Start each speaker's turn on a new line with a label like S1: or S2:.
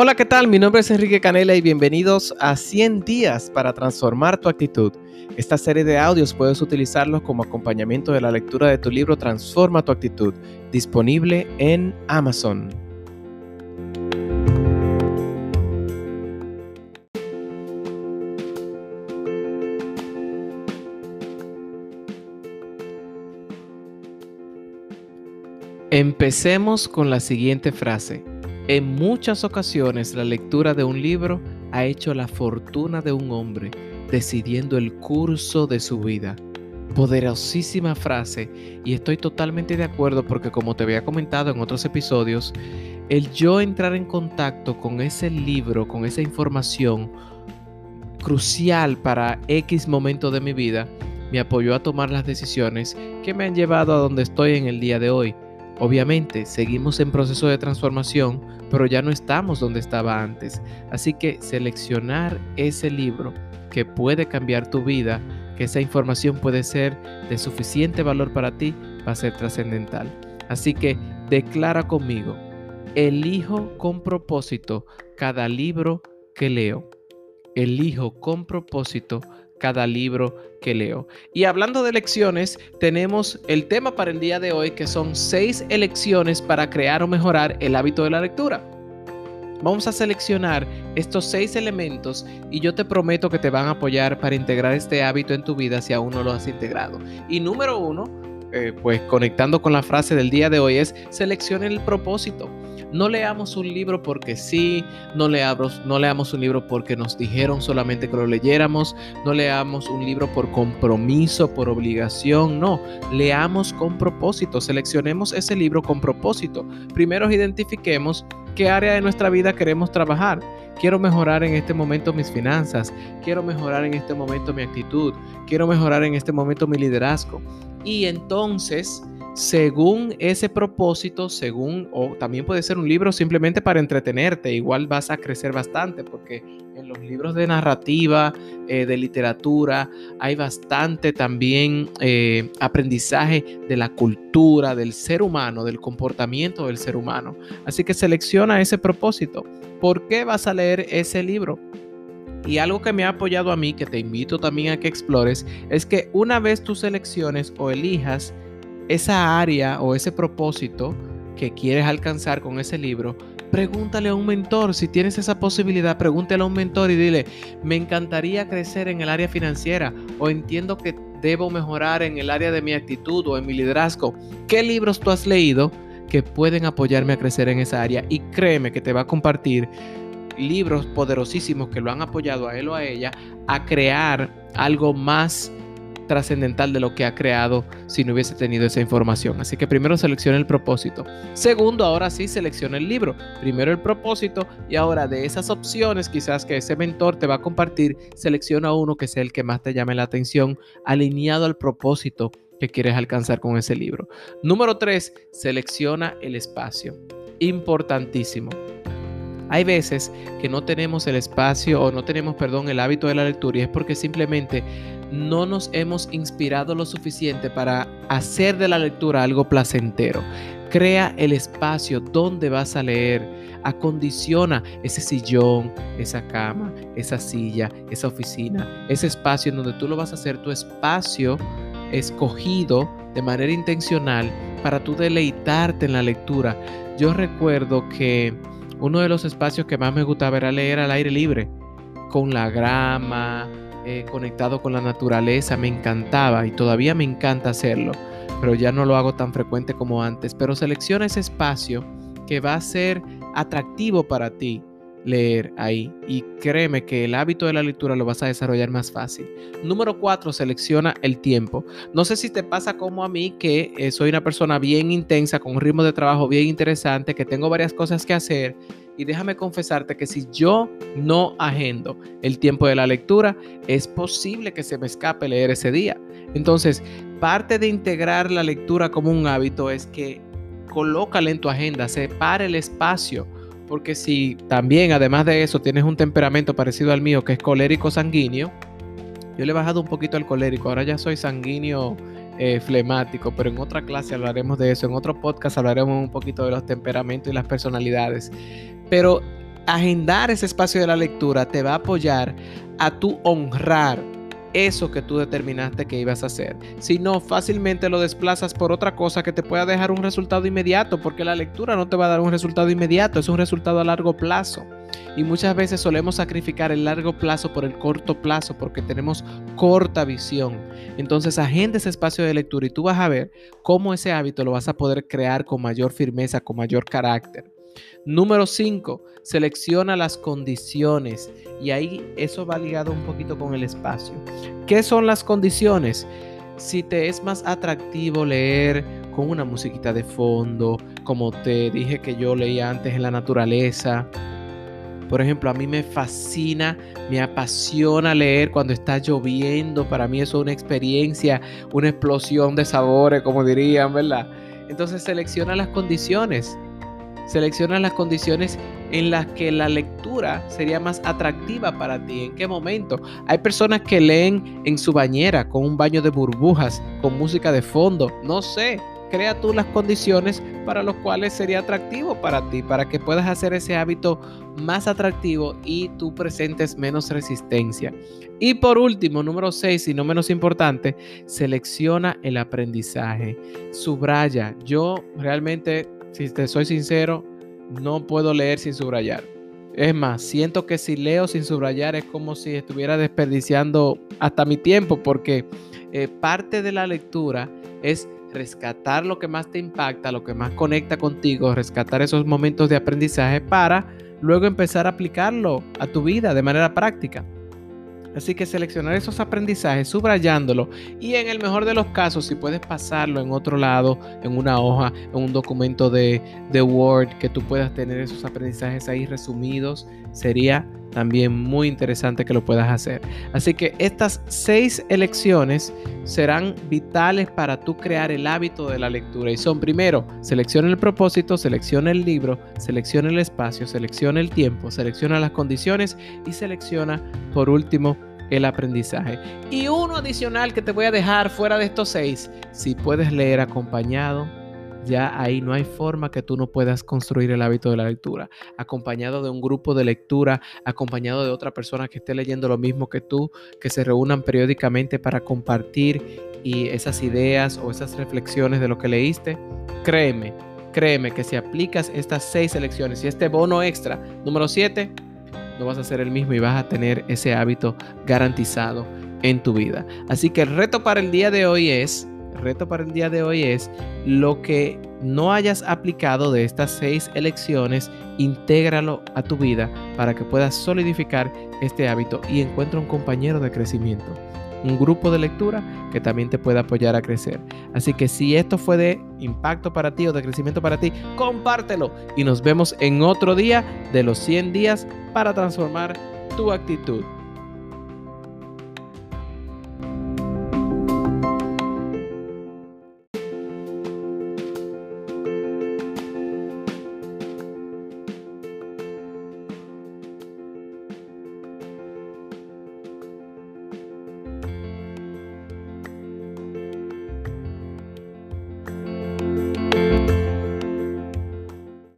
S1: Hola, ¿qué tal? Mi nombre es Enrique Canela y bienvenidos a 100 días para transformar tu actitud. Esta serie de audios puedes utilizarlos como acompañamiento de la lectura de tu libro Transforma tu actitud, disponible en Amazon. Empecemos con la siguiente frase. En muchas ocasiones la lectura de un libro ha hecho la fortuna de un hombre, decidiendo el curso de su vida. Poderosísima frase y estoy totalmente de acuerdo porque como te había comentado en otros episodios, el yo entrar en contacto con ese libro, con esa información crucial para X momento de mi vida, me apoyó a tomar las decisiones que me han llevado a donde estoy en el día de hoy. Obviamente, seguimos en proceso de transformación, pero ya no estamos donde estaba antes. Así que seleccionar ese libro que puede cambiar tu vida, que esa información puede ser de suficiente valor para ti, va a ser trascendental. Así que declara conmigo, elijo con propósito cada libro que leo. Elijo con propósito cada libro que leo. Y hablando de lecciones, tenemos el tema para el día de hoy que son seis elecciones para crear o mejorar el hábito de la lectura. Vamos a seleccionar estos seis elementos y yo te prometo que te van a apoyar para integrar este hábito en tu vida si aún no lo has integrado. Y número uno, eh, pues conectando con la frase del día de hoy es seleccione el propósito. No leamos un libro porque sí, no leamos, no leamos un libro porque nos dijeron solamente que lo leyéramos, no leamos un libro por compromiso, por obligación, no, leamos con propósito, seleccionemos ese libro con propósito. Primero identifiquemos qué área de nuestra vida queremos trabajar. Quiero mejorar en este momento mis finanzas, quiero mejorar en este momento mi actitud, quiero mejorar en este momento mi liderazgo. Y entonces según ese propósito, según, o también puede ser un libro simplemente para entretenerte, igual vas a crecer bastante, porque en los libros de narrativa, eh, de literatura, hay bastante también eh, aprendizaje de la cultura, del ser humano, del comportamiento del ser humano. Así que selecciona ese propósito. ¿Por qué vas a leer ese libro? Y algo que me ha apoyado a mí, que te invito también a que explores, es que una vez tú selecciones o elijas, esa área o ese propósito que quieres alcanzar con ese libro, pregúntale a un mentor. Si tienes esa posibilidad, pregúntale a un mentor y dile, me encantaría crecer en el área financiera o entiendo que debo mejorar en el área de mi actitud o en mi liderazgo. ¿Qué libros tú has leído que pueden apoyarme a crecer en esa área? Y créeme que te va a compartir libros poderosísimos que lo han apoyado a él o a ella a crear algo más trascendental de lo que ha creado si no hubiese tenido esa información. Así que primero selecciona el propósito. Segundo, ahora sí selecciona el libro. Primero el propósito y ahora de esas opciones quizás que ese mentor te va a compartir, selecciona uno que sea el que más te llame la atención, alineado al propósito que quieres alcanzar con ese libro. Número tres, selecciona el espacio. Importantísimo. Hay veces que no tenemos el espacio o no tenemos, perdón, el hábito de la lectura y es porque simplemente no nos hemos inspirado lo suficiente para hacer de la lectura algo placentero. Crea el espacio donde vas a leer. Acondiciona ese sillón, esa cama, esa silla, esa oficina, ese espacio en donde tú lo vas a hacer tu espacio escogido de manera intencional para tú deleitarte en la lectura. Yo recuerdo que uno de los espacios que más me gustaba era leer al aire libre, con la grama, eh, conectado con la naturaleza, me encantaba y todavía me encanta hacerlo, pero ya no lo hago tan frecuente como antes. Pero selecciona ese espacio que va a ser atractivo para ti leer ahí y créeme que el hábito de la lectura lo vas a desarrollar más fácil. Número cuatro, selecciona el tiempo. No sé si te pasa como a mí que eh, soy una persona bien intensa, con un ritmo de trabajo bien interesante, que tengo varias cosas que hacer y déjame confesarte que si yo no agendo el tiempo de la lectura, es posible que se me escape leer ese día. Entonces, parte de integrar la lectura como un hábito es que colócala en tu agenda, separe el espacio. Porque si también, además de eso, tienes un temperamento parecido al mío, que es colérico sanguíneo, yo le he bajado un poquito al colérico, ahora ya soy sanguíneo eh, flemático, pero en otra clase hablaremos de eso, en otro podcast hablaremos un poquito de los temperamentos y las personalidades. Pero agendar ese espacio de la lectura te va a apoyar a tu honrar eso que tú determinaste que ibas a hacer. Si no, fácilmente lo desplazas por otra cosa que te pueda dejar un resultado inmediato, porque la lectura no te va a dar un resultado inmediato, es un resultado a largo plazo. Y muchas veces solemos sacrificar el largo plazo por el corto plazo porque tenemos corta visión. Entonces agenda ese espacio de lectura y tú vas a ver cómo ese hábito lo vas a poder crear con mayor firmeza, con mayor carácter. Número 5, selecciona las condiciones. Y ahí eso va ligado un poquito con el espacio. ¿Qué son las condiciones? Si te es más atractivo leer con una musiquita de fondo, como te dije que yo leía antes en la naturaleza. Por ejemplo, a mí me fascina, me apasiona leer cuando está lloviendo. Para mí eso es una experiencia, una explosión de sabores, como dirían, ¿verdad? Entonces selecciona las condiciones. Selecciona las condiciones en las que la lectura sería más atractiva para ti. ¿En qué momento? Hay personas que leen en su bañera con un baño de burbujas, con música de fondo. No sé. Crea tú las condiciones para los cuales sería atractivo para ti, para que puedas hacer ese hábito más atractivo y tú presentes menos resistencia. Y por último, número 6 y no menos importante, selecciona el aprendizaje. Subraya. Yo realmente si te soy sincero, no puedo leer sin subrayar. Es más, siento que si leo sin subrayar es como si estuviera desperdiciando hasta mi tiempo, porque eh, parte de la lectura es rescatar lo que más te impacta, lo que más conecta contigo, rescatar esos momentos de aprendizaje para luego empezar a aplicarlo a tu vida de manera práctica. Así que seleccionar esos aprendizajes, subrayándolo y en el mejor de los casos, si puedes pasarlo en otro lado, en una hoja, en un documento de, de Word, que tú puedas tener esos aprendizajes ahí resumidos, sería también muy interesante que lo puedas hacer. Así que estas seis elecciones serán vitales para tú crear el hábito de la lectura. Y son primero, selecciona el propósito, selecciona el libro, selecciona el espacio, selecciona el tiempo, selecciona las condiciones y selecciona por último el aprendizaje. Y uno adicional que te voy a dejar fuera de estos seis, si puedes leer acompañado ya ahí no hay forma que tú no puedas construir el hábito de la lectura. Acompañado de un grupo de lectura, acompañado de otra persona que esté leyendo lo mismo que tú, que se reúnan periódicamente para compartir y esas ideas o esas reflexiones de lo que leíste. Créeme, créeme que si aplicas estas seis elecciones y este bono extra, número siete, no vas a ser el mismo y vas a tener ese hábito garantizado en tu vida. Así que el reto para el día de hoy es reto para el día de hoy es lo que no hayas aplicado de estas seis elecciones, intégralo a tu vida para que puedas solidificar este hábito y encuentra un compañero de crecimiento, un grupo de lectura que también te pueda apoyar a crecer. Así que si esto fue de impacto para ti o de crecimiento para ti, compártelo y nos vemos en otro día de los 100 días para transformar tu actitud.